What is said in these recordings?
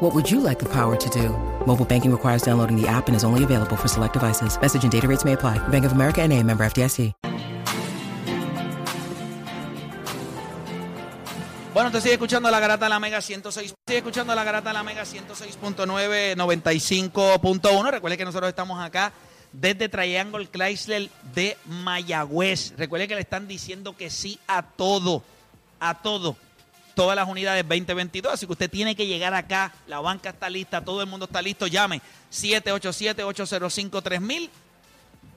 What would you like the power to do? Mobile banking requires downloading the app and is only available for select devices. Message and data rates may apply. Bank of America and a member FDIC. Bueno, te sigue escuchando la garata de la Mega 106. Sigue escuchando la garata de la Mega 106.9, 95.1. Recuerde que nosotros estamos acá desde Triangle Chrysler de Mayagüez. Recuerde que le están diciendo que sí a todo, a todo. Todas las unidades 2022. Así que usted tiene que llegar acá. La banca está lista, todo el mundo está listo. Llame 787-805-3000.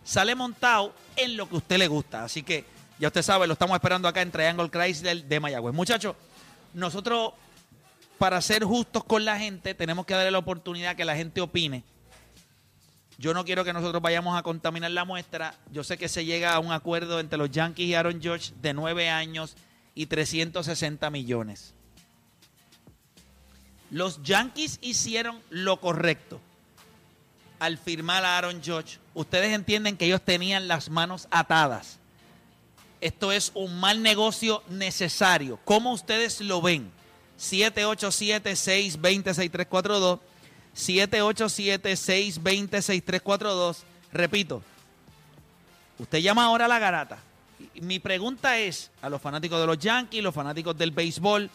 Sale montado en lo que a usted le gusta. Así que ya usted sabe, lo estamos esperando acá en Triangle Chrysler de Mayagüez. Muchachos, nosotros, para ser justos con la gente, tenemos que darle la oportunidad que la gente opine. Yo no quiero que nosotros vayamos a contaminar la muestra. Yo sé que se llega a un acuerdo entre los Yankees y Aaron George de nueve años y 360 millones. Los Yankees hicieron lo correcto al firmar a Aaron George. Ustedes entienden que ellos tenían las manos atadas. Esto es un mal negocio necesario. ¿Cómo ustedes lo ven? 787-620-6342. 787-620-6342. Repito, usted llama ahora a la garata. Mi pregunta es a los fanáticos de los Yankees, los fanáticos del béisbol,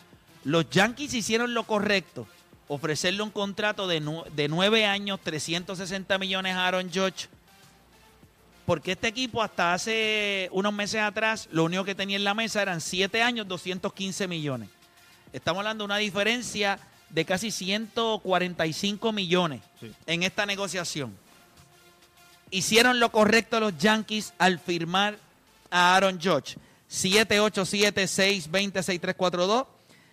los Yankees hicieron lo correcto, ofrecerle un contrato de, de nueve años, 360 millones a Aaron Judge, porque este equipo hasta hace unos meses atrás, lo único que tenía en la mesa eran siete años, 215 millones. Estamos hablando de una diferencia de casi 145 millones sí. en esta negociación. Hicieron lo correcto los Yankees al firmar a Aaron Judge. 787-620-6342.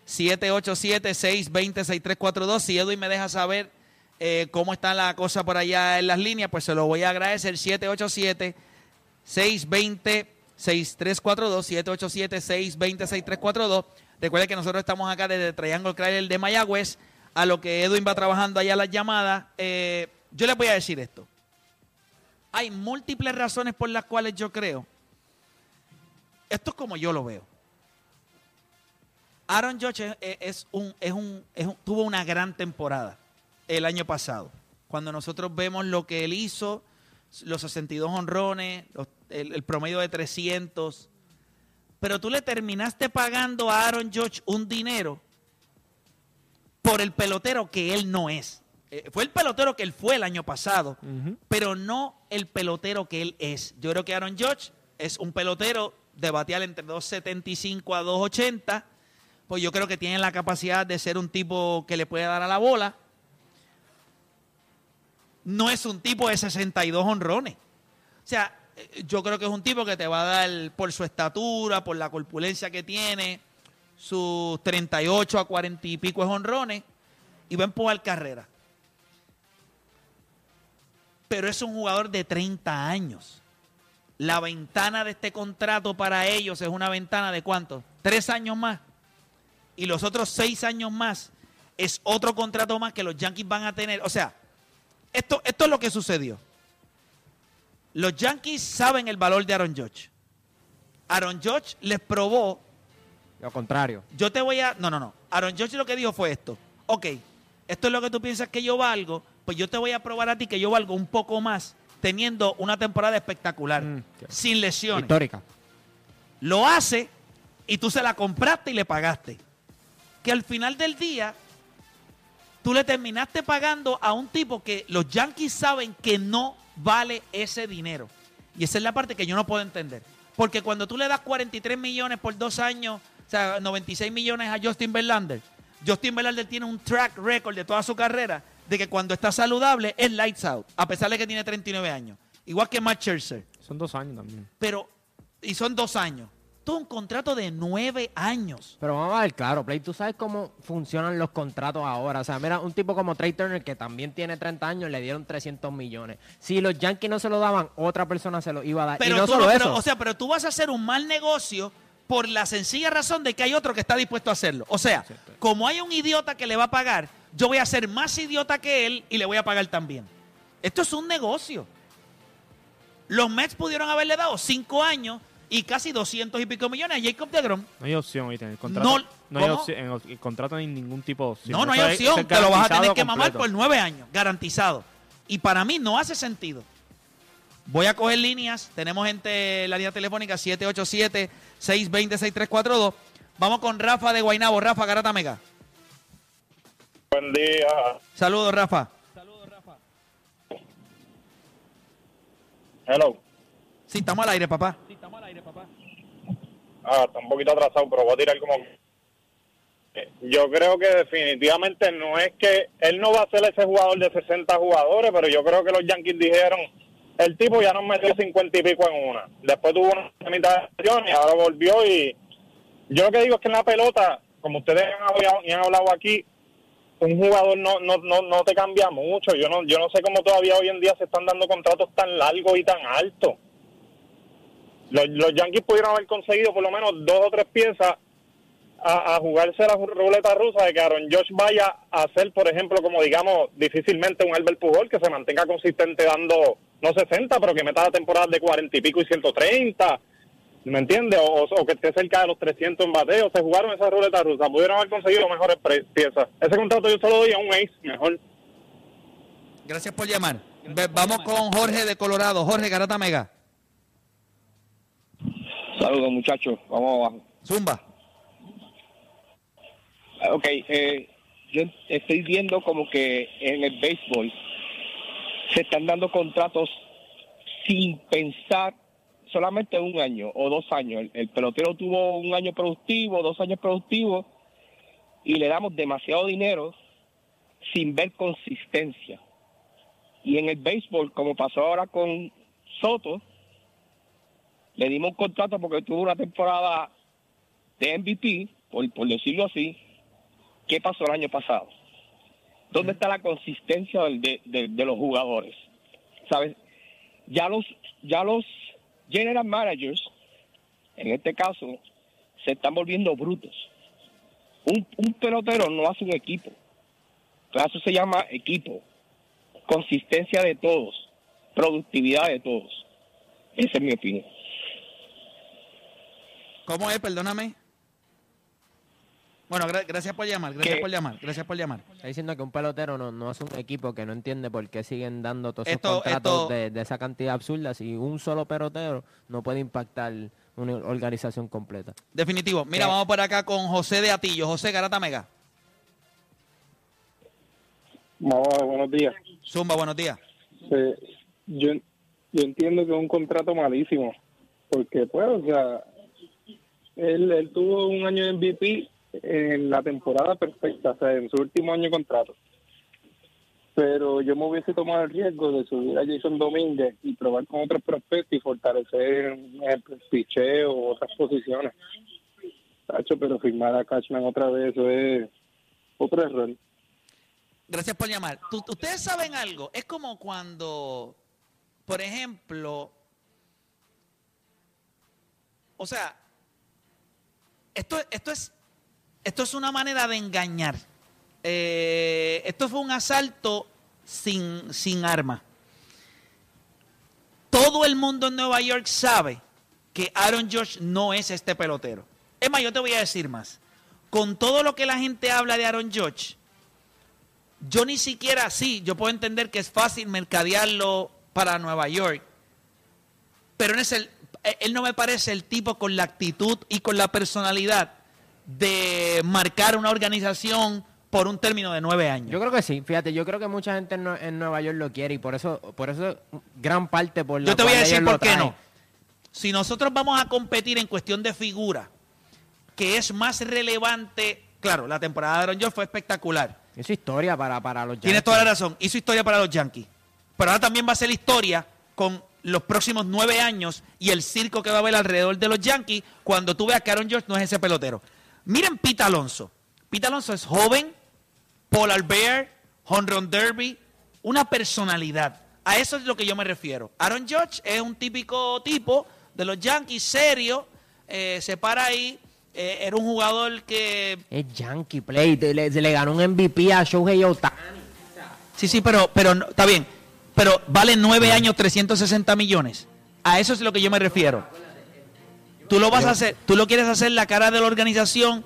787-620-6342. Si Edwin me deja saber eh, cómo está la cosa por allá en las líneas, pues se lo voy a agradecer. 787-620-6342. 787-620-6342. Recuerde que nosotros estamos acá desde Triangle Chrysler de Mayagüez, a lo que Edwin va trabajando allá las llamadas. Eh, yo les voy a decir esto. Hay múltiples razones por las cuales yo creo. Esto es como yo lo veo. Aaron Judge es, es, un, es, un, es un, tuvo una gran temporada el año pasado. Cuando nosotros vemos lo que él hizo, los 62 honrones, los, el, el, promedio de 300, pero tú le terminaste pagando a Aaron George un dinero por el pelotero que él no es. Eh, fue el pelotero que él fue el año pasado, uh -huh. pero no el pelotero que él es. Yo creo que Aaron George es un pelotero de batear entre 2.75 a 2.80, pues yo creo que tiene la capacidad de ser un tipo que le puede dar a la bola. No es un tipo de 62 honrones. O sea, yo creo que es un tipo que te va a dar por su estatura, por la corpulencia que tiene, sus 38 a 40 y pico honrones y va a empujar carrera. Pero es un jugador de 30 años. La ventana de este contrato para ellos es una ventana de cuánto? Tres años más. Y los otros seis años más es otro contrato más que los Yankees van a tener. O sea, esto, esto es lo que sucedió. Los Yankees saben el valor de Aaron Judge. Aaron Judge les probó. Lo contrario. Yo te voy a. No, no, no. Aaron Judge lo que dijo fue esto. Ok, esto es lo que tú piensas que yo valgo. Pues yo te voy a probar a ti que yo valgo un poco más teniendo una temporada espectacular, mm, sin lesiones. Histórica. Lo hace y tú se la compraste y le pagaste. Que al final del día, tú le terminaste pagando a un tipo que los Yankees saben que no vale ese dinero. Y esa es la parte que yo no puedo entender. Porque cuando tú le das 43 millones por dos años, o sea, 96 millones a Justin Verlander, Justin Verlander tiene un track record de toda su carrera de que cuando está saludable es lights out, a pesar de que tiene 39 años. Igual que Matt Scherzer. Son dos años también. Pero, y son dos años. Todo un contrato de nueve años. Pero vamos a ver, claro, Play, tú sabes cómo funcionan los contratos ahora. O sea, mira, un tipo como Trey Turner, que también tiene 30 años, le dieron 300 millones. Si los Yankees no se lo daban, otra persona se lo iba a dar. Pero y no tú solo no- eso. pero, o sea, pero tú vas a hacer un mal negocio por la sencilla razón de que hay otro que está dispuesto a hacerlo. O sea, como hay un idiota que le va a pagar, yo voy a ser más idiota que él y le voy a pagar también. Esto es un negocio. Los Mets pudieron haberle dado cinco años y casi 200 y pico millones a Jacob DeGrom. No hay opción, ¿viste? En el contrato No, no, hay opción. En el contrato no hay ningún tipo de opción. No, no hay Eso opción. Te lo vas a tener que mamar por nueve años, garantizado. Y para mí no hace sentido. Voy a coger líneas. Tenemos gente en la línea telefónica 787-620-6342. Vamos con Rafa de Guainabo. Rafa, Garata Mega. Buen día. Saludos, Rafa. Hello. Sí, estamos al aire, papá. Ah, está un poquito atrasado, pero voy a tirar como... Yo creo que definitivamente no es que él no va a ser ese jugador de 60 jugadores, pero yo creo que los Yankees dijeron, el tipo ya nos metió 50 y pico en una. Después tuvo una mitad de acción y ahora volvió y yo lo que digo es que en la pelota, como ustedes han hablado, y han hablado aquí, un jugador no, no, no, no te cambia mucho. Yo no, yo no sé cómo todavía hoy en día se están dando contratos tan largos y tan altos. Los, los Yankees pudieron haber conseguido por lo menos dos o tres piezas a, a jugarse la ruleta rusa de que Aaron Josh vaya a ser, por ejemplo, como digamos, difícilmente un Albert Pujol que se mantenga consistente dando, no 60, pero que meta la temporada de 40 y pico y 130. ¿Me entiendes? O, o que esté cerca de los 300 en bateo. Se jugaron esa ruleta rusa. Pudieron haber conseguido mejores pre- piezas. Ese contrato yo se lo doy a un ace mejor. Gracias por llamar. Vamos con Jorge de Colorado. Jorge, Garata Mega. Saludos muchachos, vamos abajo. Zumba. Ah, Ok, eh, yo estoy viendo como que en el béisbol se están dando contratos sin pensar solamente un año o dos años. El, el pelotero tuvo un año productivo, dos años productivos y le damos demasiado dinero sin ver consistencia. Y en el béisbol, como pasó ahora con Soto, le dimos un contrato porque tuvo una temporada de MVP, por, por decirlo así. ¿Qué pasó el año pasado? ¿Dónde está la consistencia del- de, de- de los jugadores? ¿Sabes? Ya los, ya los general managers, en este caso, se están volviendo brutos. Un, un pelotero no hace un equipo. Eso se llama equipo. Consistencia de todos. Productividad de todos. Esa es mi opinión. ¿Cómo es? Perdóname. Bueno, gra- gracias por llamar. Gracias ¿Qué? por llamar. Gracias por llamar. Está diciendo que un pelotero no, no hace un equipo que no entiende por qué siguen dando todos esos Esto- contratos esto- de, de esa cantidad absurda si un solo pelotero no puede impactar una organización completa. Definitivo. Mira, ¿Qué? vamos por acá con José de Atillo. José Garata Mega. Buenos días. Zumba, buenos días. Eh, yo, yo entiendo que es un contrato malísimo, porque pues, o sea, él, él tuvo un año de MVP en la temporada perfecta, o sea, en su último año de contrato. Pero yo me hubiese tomado el riesgo de subir a Jason Domínguez y probar con otros prospectos y fortalecer el picheo o otras posiciones. Tacho, pero firmar a Cashman otra vez, eso es otro error. Gracias por llamar. Ustedes saben algo. Es como cuando, por ejemplo, o sea, esto, esto es, esto es una manera de engañar. Eh, esto fue un asalto sin, sin arma. Todo el mundo en Nueva York sabe que Aaron Josh no es este pelotero. Es más, yo te voy a decir más. Con todo lo que la gente habla de Aaron Josh, yo ni siquiera sí, yo puedo entender que es fácil mercadearlo para Nueva York, pero el, eh, él no me parece el tipo con la actitud y con la personalidad de marcar una organización por un término de nueve años. Yo creo que sí, fíjate, yo creo que mucha gente en, Nue- en Nueva York lo quiere y por eso, por eso gran parte por la Yo te voy a decir lo por qué no. Si nosotros vamos a competir en cuestión de figura, que es más relevante, claro, la temporada de Aaron George fue espectacular. Es historia para, para los Tienes Yankees. toda la razón. Hizo historia para los Yankees. Pero ahora también va a ser historia con los próximos nueve años y el circo que va a haber alrededor de los Yankees cuando tú veas que Aaron George no es ese pelotero. Miren Pete Alonso. Pete Alonso es joven, Paul Albert, Home Run Derby, una personalidad. A eso es lo que yo me refiero. Aaron George es un típico tipo de los Yankees, serio, eh, se para ahí, eh, era un jugador que Es Yankee Play, le, le- le ganó un MVP a Shohei Ohtani. Sí, sí, pero, pero no- está bien. Pero vale nueve años 360 millones. A eso es lo que yo me refiero. Tú lo vas a hacer, tú lo quieres hacer la cara de la organización.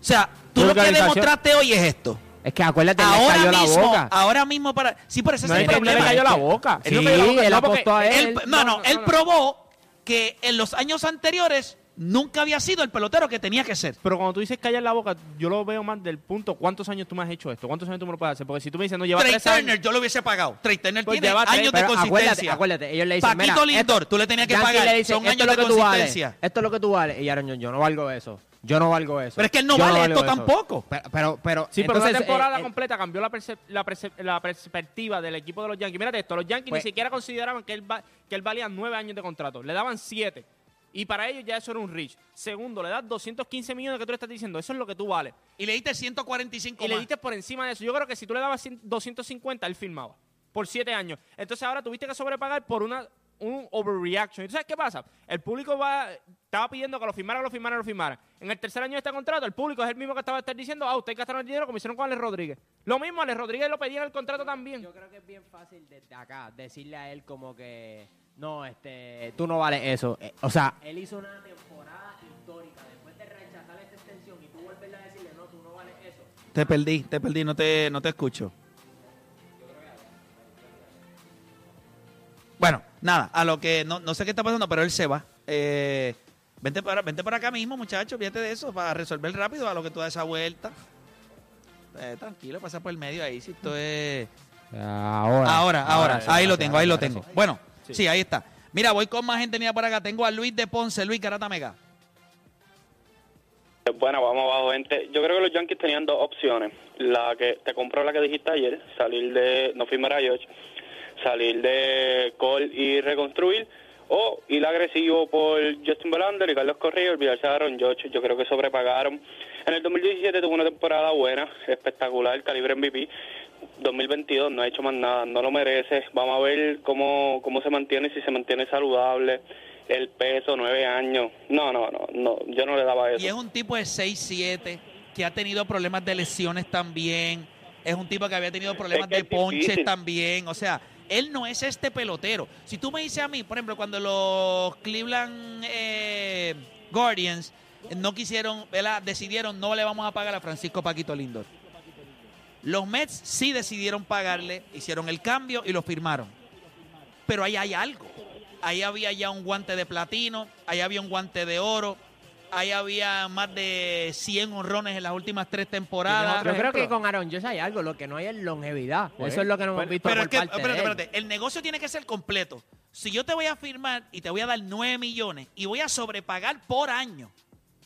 O sea, tú ¿Qué lo que demostraste hoy es esto. Es que acuérdate, Ahora cayó la mismo, boca. ahora mismo para. Sí, pero ese No es el él le problema. cayó la boca. Sí, no cayó la boca, él no, porque apostó a él. Él- no, no, él probó que en los años anteriores nunca había sido el pelotero que tenía que ser. Pero cuando tú dices callar la boca, yo lo veo más del punto, ¿cuántos años tú me has hecho esto? ¿Cuántos años tú me lo puedes hacer? Porque si tú me dices, no, lleva Trey tres Turner, años. yo lo hubiese pagado. Trey Turner Pues tiene lleva tres, años de acuérdate, consistencia. acuérdate, ellos le dicen, Paquito mira, Lindor, esto- tú le tenías que Yankee pagar. le dice, Son años de consistencia. esto es lo que tú vales. Y Aaron, yo, yo no valgo eso. Yo no valgo eso. Pero es que él no Yo vale esto eso. tampoco. Pero, pero, pero Sí, pero entonces, la temporada eh, eh, completa cambió la, la, la perspectiva del equipo de los Yankees. Mírate esto, los Yankees Pues- ni siquiera consideraban que él, va- que él valía nueve años de contrato. Le daban siete. Y para ellos ya eso era un reach. Segundo, le das 215 millones que tú le estás diciendo. Eso es lo que tú vales. Y le diste 145 Y le más. diste por encima de eso. Yo creo que si tú le dabas 100 250, él firmaba. Por siete años. Entonces ahora tuviste que sobrepagar por una un overreaction. ¿Y tú sabes qué pasa? El público va, estaba pidiendo que lo firmara, lo firmara, lo firmara. En el tercer año de este contrato, el público es el mismo que estaba estar diciendo, ah, ustedes gastaron el dinero como hicieron con Alex Rodríguez. Lo mismo, Alex Rodríguez lo pedía en el contrato también. Yo creo que es bien fácil desde acá decirle a él como que no, este, tú no vales eso. Eh, o sea, él hizo una temporada histórica después de rechazar esta extensión y tú volverle a decirle no, tú no vales eso. Te perdí, te perdí, no te, no te escucho. Bueno, nada, a lo que no, no sé qué está pasando, pero él se va. Eh, vente, para, vente para acá mismo, muchachos, fíjate de eso, para resolver rápido a lo que tú das esa vuelta. Eh, tranquilo, pasa por el medio ahí, si esto es... Ahora. Ahora, ahora, sí, ahí lo sí, tengo, ahí lo tengo. sí. Bueno, sí. Sí. ahí está. Mira, voy con más gente mía por acá. Tengo a Luis de Ponce, Luis Garata Mega. Bueno, vamos abajo, gente. Yo creo que los Yankees tenían dos opciones. La que te compró la que dijiste ayer, salir de, no firmar a George, salir de Cole y reconstruir, o ir agresivo por Justin Verlander y Carlos Correa y olvidarse de Aaron George. Yo creo que sobrepagaron. En el 2017 tuvo una temporada buena, espectacular, calibre MVP. 2022 no ha hecho más nada, no lo merece. Vamos a ver cómo, cómo se mantiene, si se mantiene saludable. El peso, nueve años. No, no, no, no yo no le daba eso. Y es un tipo de 6'7", que ha tenido problemas de lesiones también. Es un tipo que había tenido problemas Es que de es ponches también. O sea, él no es este pelotero. Si tú me dices a mí, por ejemplo, cuando los Cleveland eh, Guardians no quisieron, ¿verdad? decidieron no le vamos a pagar a Francisco Paquito Lindor. Los Mets sí decidieron pagarle, hicieron el cambio y lo firmaron. Pero ahí hay algo. Ahí había ya un guante de platino, ahí había un guante de oro, ahí había más de 100 honrones en las últimas tres temporadas. Yo creo que con Aaron Josh hay algo, lo que no hay es longevidad. Pues, eso es lo que no hemos visto Pero por es que, parte espérate, espérate, el negocio tiene que ser completo. Si yo te voy a firmar y te voy a dar 9 millones y voy a sobrepagar por año,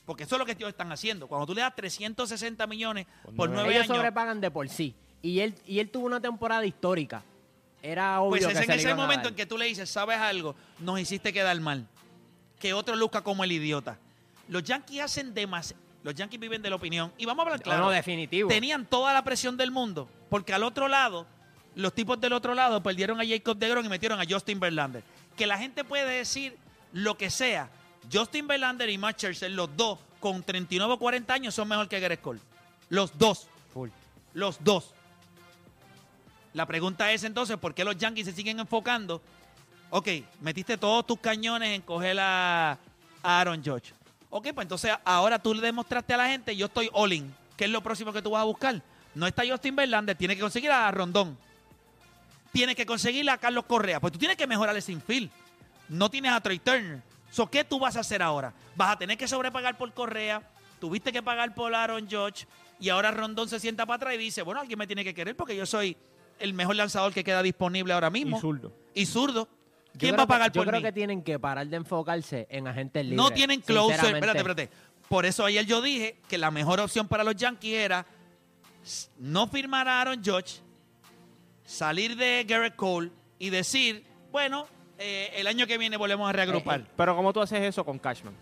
porque eso es lo que ellos están haciendo. Cuando tú le das 360 millones por 9 Ellos años, sobrepagan de por sí. Y él, y él tuvo una temporada histórica. Era obvio pues que es en se ese momento en que tú le dices, ¿sabes algo? Nos hiciste quedar mal. Que otro luzca como el idiota. Los Yankees hacen demasiado. Los Yankees viven de la opinión. Y vamos a hablar No, claro. no, definitivo. Tenían toda la presión del mundo. Porque al otro lado, los tipos del otro lado perdieron a Jacob DeGrom y metieron a Justin Verlander. Que la gente puede decir lo que sea. Justin Verlander y Matt Scherzer, los dos, con 39 o 40 años, son mejor que Gareth Cole. Los dos. Full. Los dos. La pregunta es entonces, ¿por qué los Yankees se siguen enfocando? Ok, metiste todos tus cañones en coger a, a Aaron Judge. Ok, pues entonces ahora tú le demostraste a la gente, yo estoy all in. ¿Qué es lo próximo que tú vas a buscar? No está Justin Verlander, tiene que conseguir a Rondón. Tienes que conseguir a Carlos Correa. Pues tú tienes que mejorar ese infield. No tienes a Trey Turner. So, ¿Qué tú vas a hacer ahora? Vas a tener que sobrepagar por Correa. Tuviste que pagar por Aaron Judge. y ahora Rondón se sienta para atrás y dice, bueno, alguien me tiene que querer porque yo soy el mejor lanzador que queda disponible ahora mismo. Y zurdo. Y zurdo. Yo ¿Quién creo va a que- pagar yo por creo mí? que tienen que parar de enfocarse en agentes libres. No tienen closer. Espérate, espérate. Por eso ayer yo dije que la mejor opción para los Yankees era no firmar a Aaron Judge, salir de Garrett Cole y decir, bueno, eh, el año que viene volvemos a reagrupar. Pero ¿cómo tú haces eso con Cashman?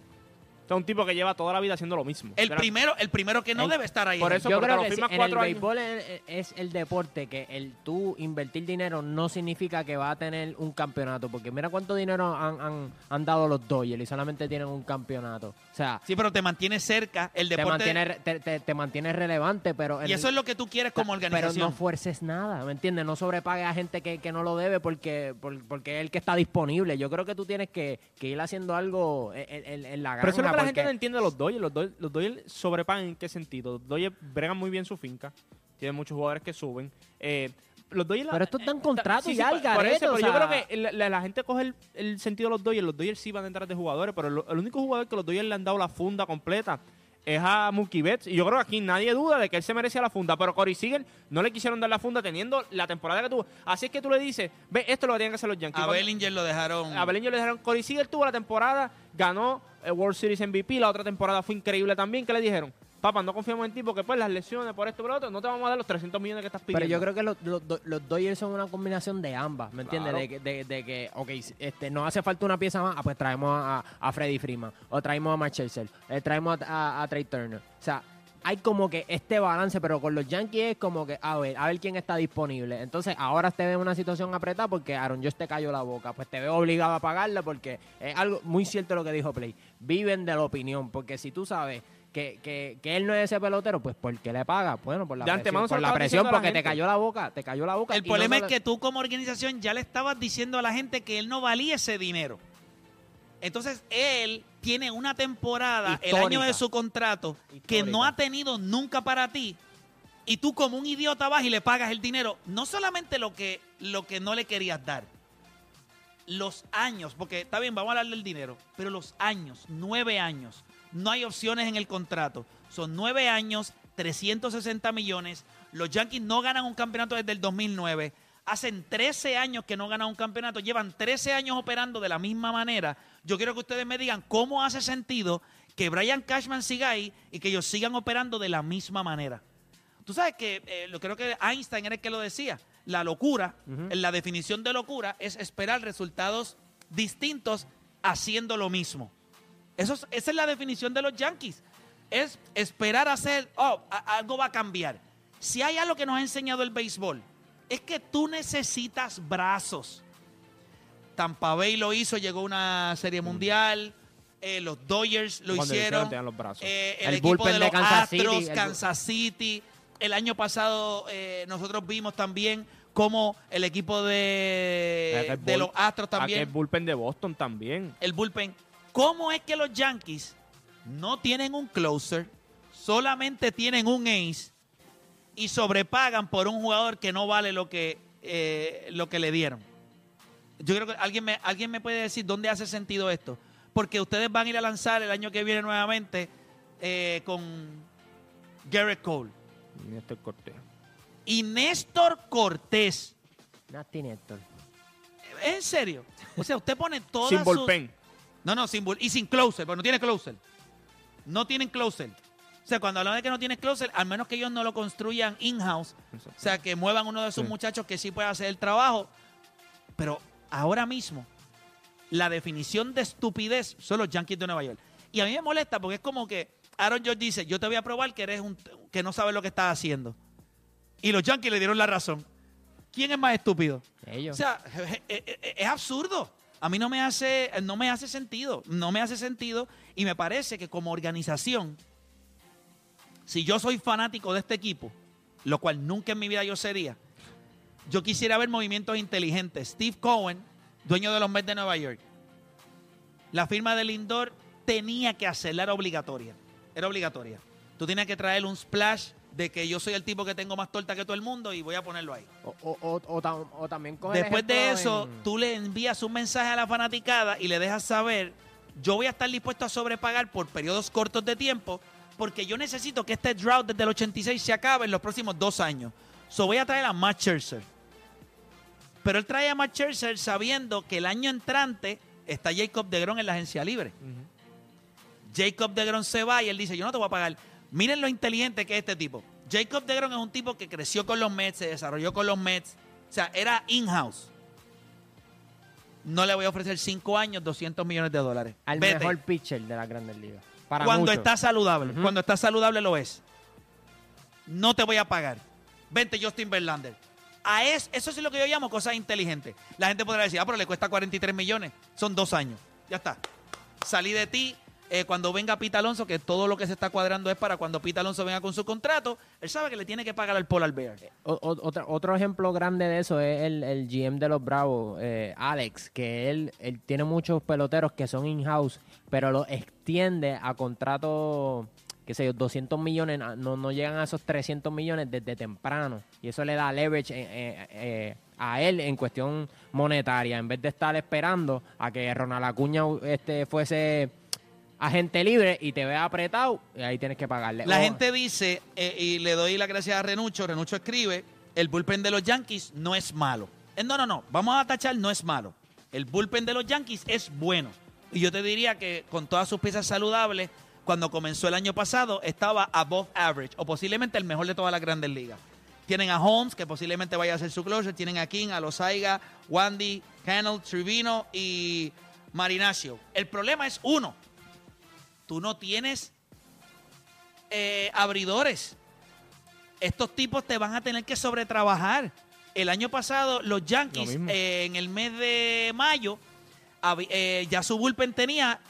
O sea, un tipo que lleva toda la vida haciendo lo mismo. el, primero, el primero que no El- debe estar ahí. por es eso- Yo creo que sí, en el cuatro años. béisbol es, es el deporte que el tú invertir dinero no significa que va a tener un campeonato. Porque mira cuánto dinero han, han, han dado los Dodgers y solamente tienen un campeonato. O sea, Sí, pero te mantiene cerca el te deporte. mantiene, te, te- te mantiene relevante, pero... y eso es lo que tú quieres como Pero organización. no fuerces nada, ¿me entiendes? No sobrepague a gente que, que no lo debe porque, por- porque es el que está disponible. Yo creo que tú tienes que, que ir haciendo algo en, en- en la granja. Que la gente no entiende de los Dodgers. Los Dodgers, los Dodgers sobrepagan en qué sentido. Los Dodgers bregan muy bien su finca. Tienen muchos jugadores que suben. Eh, los Dodgers... Pero estos dan contratos Sí, sí, al por- eso, o yo creo que la, la- la gente coge el, el sentido de los Dodgers. Los Dodgers sí van detrás de jugadores, pero el, el único jugador que los Dodgers le han dado la funda completa es a Mookie Betts. Y yo creo que aquí nadie duda de que él se merecía la funda. Pero Corey Seager no le quisieron dar la funda teniendo la temporada que tuvo. Así es que tú le dices, ve, esto es lo tienen que hacer los Yankees. a Bellinger lo dejaron. a Belén yo le dijeron, Corey Seager tuvo la temporada, ganó el World Series MVP, la otra temporada fue increíble también. ¿Qué le dijeron? Papá, no confiamos en ti porque pues las lesiones, por esto, por lo otro, no te vamos a dar los 300 millones que estás pidiendo. Pero yo creo que los, los, los Dodgers son una combinación de ambas, ¿me entiendes? Claro. De, que- de, de que, ok, este, nos hace falta una pieza más, ah, pues traemos a, a Freddy Freeman, o traemos a Mark Scherzer, eh, traemos a, a, a Trey Turner. O sea, hay como que este balance, pero con los Yankees es como que, a ver, a ver quién está disponible. Entonces, ahora te ves en una situación apretada porque Aaron Josh te cayó la boca. Pues te veo obligado a pagarla porque es algo muy cierto lo que dijo Play. Viven de la opinión, porque si tú sabes que, que, que él no es ese pelotero, pues ¿por qué le paga? Bueno, por la De presión, por la presión la porque te cayó la boca, te cayó la boca. El problema no es que tú como organización ya le estabas diciendo a la gente que él no valía ese dinero. Entonces él tiene una temporada, el año de su contrato, que no ha tenido nunca para ti. Y tú como un idiota vas y le pagas el dinero, no solamente lo que, lo que no le querías dar, los años, porque está bien, vamos a hablar del dinero, pero los años, nueve años, no hay opciones en el contrato. Son nueve años, 360 millones. Los Yankees no ganan un campeonato desde el 2009. Hacen 13 años que no ganan un campeonato. Llevan 13 años operando de la misma manera. Yo quiero que ustedes me digan cómo hace sentido que Brian Cashman siga ahí y que ellos sigan operando de la misma manera. Tú sabes que eh, lo creo que Einstein era el que lo decía. La locura, la definición de locura es esperar resultados distintos haciendo lo mismo. Eso es- esa es la definición de los Yankees. Es esperar hacer, oh, a- algo va a cambiar. Si hay algo que nos ha enseñado el béisbol, es que tú necesitas brazos. Tampa Bay lo hizo, llegó a una serie mundial. eh, los Dodgers lo Cuando hicieron. hicieron, los brazos. eh, el, El equipo bullpen de de los Kansas City, Astros, el- Kansas City. El año pasado eh, nosotros vimos también cómo el equipo de, de los Astros también Aquel bullpen de Boston también. el bullpen. ¿Cómo es que los Yankees no tienen un closer, solamente tienen un ace y sobrepagan por un jugador que no vale lo que, eh, lo que le dieron? Yo creo que alguien me, alguien me puede decir dónde hace sentido esto. Porque ustedes van a ir a lanzar el año que viene nuevamente eh, con Garrett Cole. Y Néstor Cortés. Y Néstor Cortés. Nasty Néstor. ¿Es en serio? O sea, usted pone todas Sin sus- bullpen. No, no, sin bull- y sin closer, pero no tiene closer. No tienen closer. O sea, cuando hablamos de que no tiene closer, al menos que ellos no lo construyan in-house, o sea, que muevan uno de sus Sí. muchachos que sí pueda hacer el trabajo. Pero ahora mismo, la definición de estupidez son los Yankees de Nueva York. Y a mí me molesta porque es como que Aaron George dice, yo te voy a probar que eres un que no sabes lo que estás haciendo. Y los Yankees le dieron la razón. ¿Quién es más estúpido? Ellos. O sea, es, es- es absurdo. A mí no me hace, no me hace sentido. No me hace sentido. Y me parece que como organización, si yo soy fanático de este equipo, lo cual nunca en mi vida yo sería, yo quisiera ver movimientos inteligentes. Steve Cohen, dueño de los Mets de Nueva York, la firma de Lindor tenía que hacerla, era obligatoria. Era obligatoria. Tú tienes que traer un splash de que yo soy el tipo que tengo más torta que todo el mundo y voy a ponerlo ahí. O, o, o, o tam- o también coge Después de eso, en- tú le envías un mensaje a la fanaticada y le dejas saber, yo voy a estar dispuesto a sobrepagar por periodos cortos de tiempo porque yo necesito que este drought desde el 86 se acabe en los próximos dos años. So voy a traer a Matt Scherzer. Pero él trae a Matt Scherzer sabiendo que el año entrante está Jacob DeGrom en la agencia libre. Jacob DeGrom se va y él dice, yo no te voy a pagar. Miren lo inteligente que es este tipo. Jacob DeGrom es un tipo que creció con los Mets, se desarrolló con los Mets. O sea, era in-house. No le voy a ofrecer 5 años, 200 millones de dólares. Al Vete. mejor pitcher de las grandes ligas. Para Cuando muchos. está saludable. Cuando está saludable lo es. No te voy a pagar. Vente Justin Verlander. A es- eso sí es lo que yo llamo cosas inteligentes. La gente podrá decir, ah, pero le cuesta 43 millones. Son dos años. Ya está. Salí de ti. Eh, cuando venga Pete Alonso, que todo lo que se está cuadrando es para cuando Pete Alonso venga con su contrato, él sabe que le tiene que pagar al Polar Bear. O- o- otra- otro ejemplo grande de eso es el, el GM de los Bravos, eh, Alex, que él, él tiene muchos peloteros que son in-house, pero los extiende a contratos, qué sé yo, 200 millones, no, no llegan a esos 300 millones desde temprano. Y eso le da leverage eh, eh, eh, a él en cuestión monetaria, en vez de estar esperando a que Ronald Acuña este, fuese agente libre y te vea apretado, y ahí tienes que pagarle. La O- gente dice, eh, y le doy las gracias a Renucho, Renucho escribe, el bullpen de los Yankees no es malo. Eh, no, no, no, vamos a tachar, no es malo. El bullpen de los Yankees es bueno. Y yo te diría que con todas sus piezas saludables, cuando comenzó el año pasado, estaba above average, o posiblemente el mejor de todas las grandes ligas. Tienen a Holmes, que posiblemente vaya a ser su closer. Tienen a King, a Lozaiga, Wandy, Cannell, Trivino y Marinacio. El problema es uno. Tú no tienes eh, abridores. Estos tipos te van a tener que sobretrabajar. El año pasado, los Yankees, Lo eh, en el mes de mayo, eh, ya su bullpen tenía,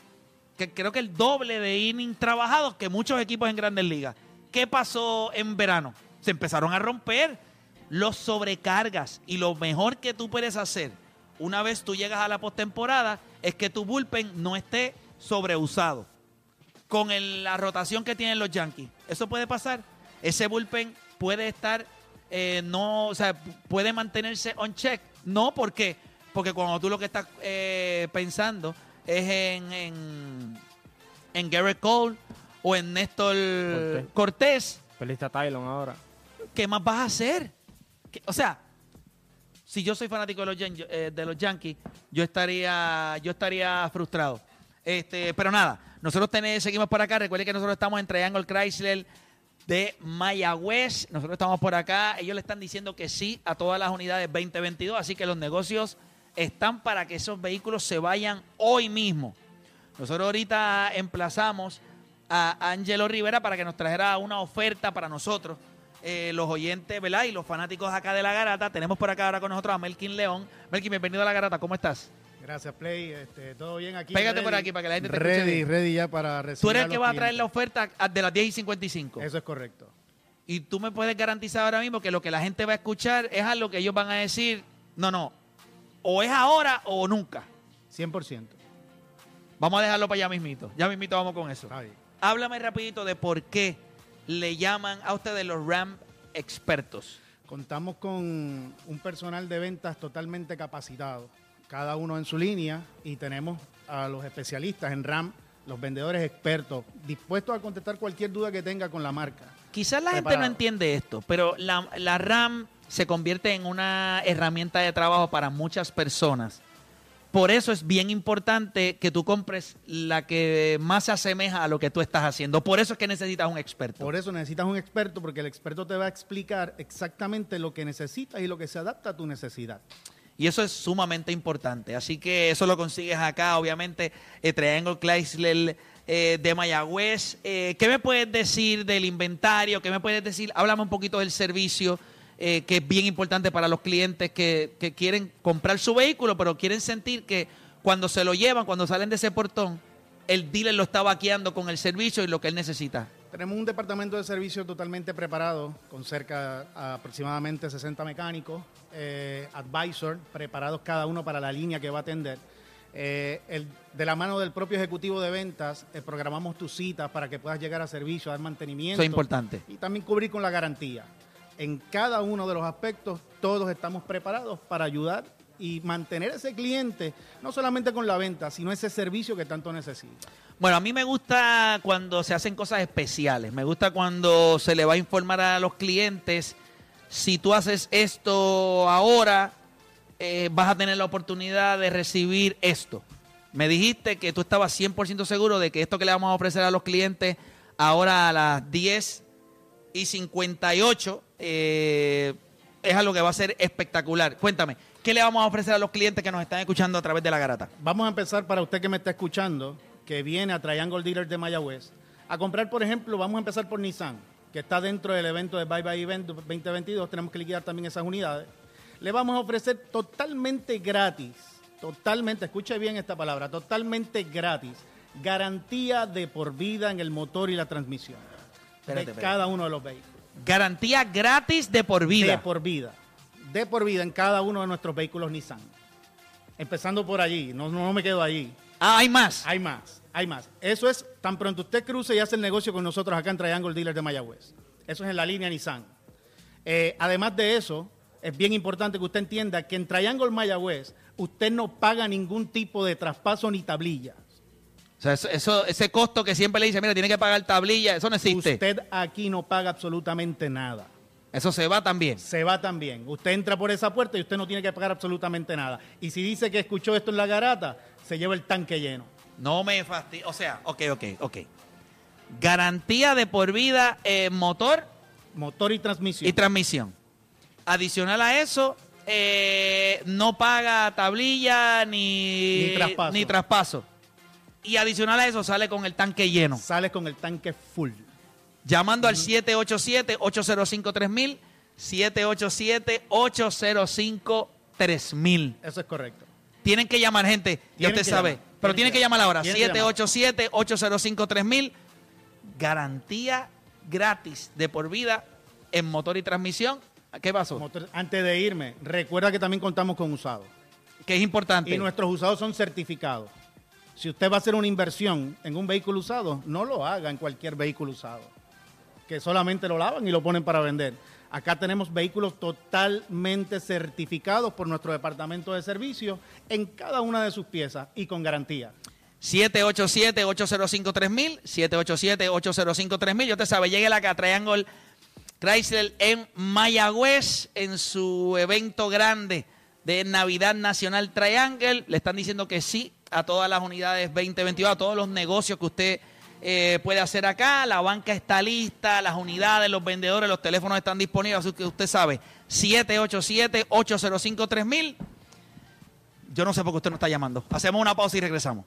que creo que el doble de innings trabajados que muchos equipos en grandes ligas. ¿Qué pasó en verano? Se empezaron a romper los sobrecargas. Y lo mejor que tú puedes hacer una vez tú llegas a la postemporada es que tu bullpen no esté sobreusado con el- la rotación que tienen los Yankees. Eso puede pasar. Ese bullpen puede estar, eh, no, o sea, pu- puede mantenerse on check. No, ¿por qué? Porque cuando tú lo que estás eh, pensando es en, en, en Garrett Cole o en Néstor Cortés. Cortés, Perdiste a Tylon ahora. ¿qué más vas a hacer? ¿Qué- O sea, si yo soy fanático de los, eh, de los Yankees, yo estaría, yo estaría frustrado. Este, pero nada, nosotros tenemos, seguimos por acá. Recuerden que nosotros estamos en Triangle Chrysler de Mayagüez. Nosotros estamos por acá. Ellos le están diciendo que sí a todas las unidades 2022. Así que los negocios están para que esos vehículos se vayan hoy mismo. Nosotros ahorita emplazamos a Angelo Rivera para que nos trajera una oferta para nosotros, eh, los oyentes, ¿verdad? Y los fanáticos acá de la garata. Tenemos por acá ahora con nosotros a Melkin León. Melkin, bienvenido a la garata. ¿Cómo estás? Gracias, Play. Este, ¿Todo bien aquí? Pégate Ready. por aquí para que la gente te escuche Ready, ready ya para recibir Tú eres el que va a traer la oferta de las 10 y 55. Eso es correcto. Y tú me puedes garantizar ahora mismo que lo que la gente va a escuchar es algo que ellos van a decir, no, no, o es ahora o nunca. 100%. Vamos a dejarlo para allá mismito. Ya mismito vamos con eso. Bien. Háblame rapidito de por qué le llaman a ustedes los RAM expertos. Contamos con un personal de ventas totalmente capacitado, cada uno en su línea, y tenemos a los especialistas en RAM, los vendedores expertos, dispuestos a contestar cualquier duda que tenga con la marca. Quizás la gente no entiende esto, pero la, la RAM se convierte en una herramienta de trabajo para muchas personas. Por eso es bien importante que tú compres la que más se asemeja a lo que tú estás haciendo. Por eso es que necesitas un experto. Por eso necesitas un experto, porque el experto te va a explicar exactamente lo que necesitas y lo que se adapta a tu necesidad. Y eso es sumamente importante. Así que eso lo consigues acá, obviamente, eh, Triangle Chrysler eh, de Mayagüez. Eh, ¿Qué me puedes decir del inventario? ¿Qué me puedes decir? Háblame un poquito del servicio, eh, que es bien importante para los clientes que, que quieren comprar su vehículo, pero quieren sentir que cuando se lo llevan, cuando salen de ese portón, el dealer lo está vaqueando con el servicio y lo que él necesita. Tenemos un departamento de servicio totalmente preparado, con cerca a aproximadamente 60 mecánicos, eh, advisor, preparados cada uno para la línea que va a atender. Eh, el- de la mano del propio ejecutivo de ventas, eh, programamos tus citas para que puedas llegar a servicio, dar mantenimiento. Eso es importante. Y también cubrir con la garantía. En cada uno de los aspectos, todos estamos preparados para ayudar y mantener ese cliente, no solamente con la venta, sino ese servicio que tanto necesita. Bueno, a mí me gusta cuando se hacen cosas especiales. Me gusta cuando se le va a informar a los clientes, si tú haces esto ahora, eh, vas a tener la oportunidad de recibir esto. Me dijiste que tú estabas 100% seguro de que esto que le vamos a ofrecer a los clientes ahora a las 10 y 58 eh, es algo que va a ser espectacular. Cuéntame, ¿qué le vamos a ofrecer a los clientes que nos están escuchando a través de la garata? Vamos a empezar para usted que me está escuchando, que viene a Triangle Dealers de Mayagüez, a comprar, por ejemplo, vamos a empezar por Nissan, que está dentro del evento de Bye Bye Event 2022, tenemos que liquidar también esas unidades. Le vamos a ofrecer totalmente gratis, totalmente, escuche bien esta palabra, totalmente gratis, garantía de por vida en el motor y la transmisión Espérate, de espérate. cada uno de los vehículos. Garantía gratis de por vida. De por vida. De por vida en cada uno de nuestros vehículos Nissan. Empezando por allí, no, no me quedo allí. Ah, hay más. Hay más, hay más. Eso es tan pronto usted cruce y hace el negocio con nosotros acá en Triangle Dealer de Mayagüez. Eso es en la línea Nissan. Eh, además de eso, es bien importante que usted entienda que en Triangle Mayagüez usted no paga ningún tipo de traspaso ni tablilla. O sea, eso, eso- ese costo que siempre le dice, mira, tiene que pagar tablilla, eso no existe. Usted aquí no paga absolutamente nada. Eso se va también. Se va también. Usted entra por esa puerta y usted no tiene que pagar absolutamente nada. Y si dice que escuchó esto en la garata, se lleva el tanque lleno. No me fastidia. O sea, ok, ok, ok. Garantía de por vida en motor Motor y transmisión. y transmisión. Adicional a eso, eh, no paga tablilla ni, Ni traspaso. ni traspaso. Y adicional a eso, sale con el tanque lleno. Sale con el tanque full. Llamando al 787-805-3000, 787-805-3000. Eso es correcto. Tienen que llamar, gente. Ya usted sabe. llamar. Pero Tienen que llamar ahora. Tienen que llamar. 787-805-3000. Garantía gratis de por vida en motor y transmisión. ¿Qué pasó? Motor- Antes de irme, recuerda que también contamos con usados. Que es importante. Y nuestros usados son certificados. Si usted va a hacer una inversión en un vehículo usado, no lo haga en cualquier vehículo usado. Que solamente lo lavan y lo ponen para vender. Acá tenemos vehículos totalmente certificados por nuestro departamento de servicio en cada una de sus piezas y con garantía. 787-805-3000. 787-805-3000. Yo te sabe, llegue la Triangle Chrysler en Mayagüez, en su evento grande de Navidad Nacional Triangle. Le están diciendo que sí a todas las unidades 2022, a todos los negocios que usted eh, puede hacer acá. La banca está lista, las unidades, los vendedores, los teléfonos están disponibles. Así que usted sabe, 787-805-3000. Yo no sé por qué usted no está llamando. Hacemos una pausa y regresamos.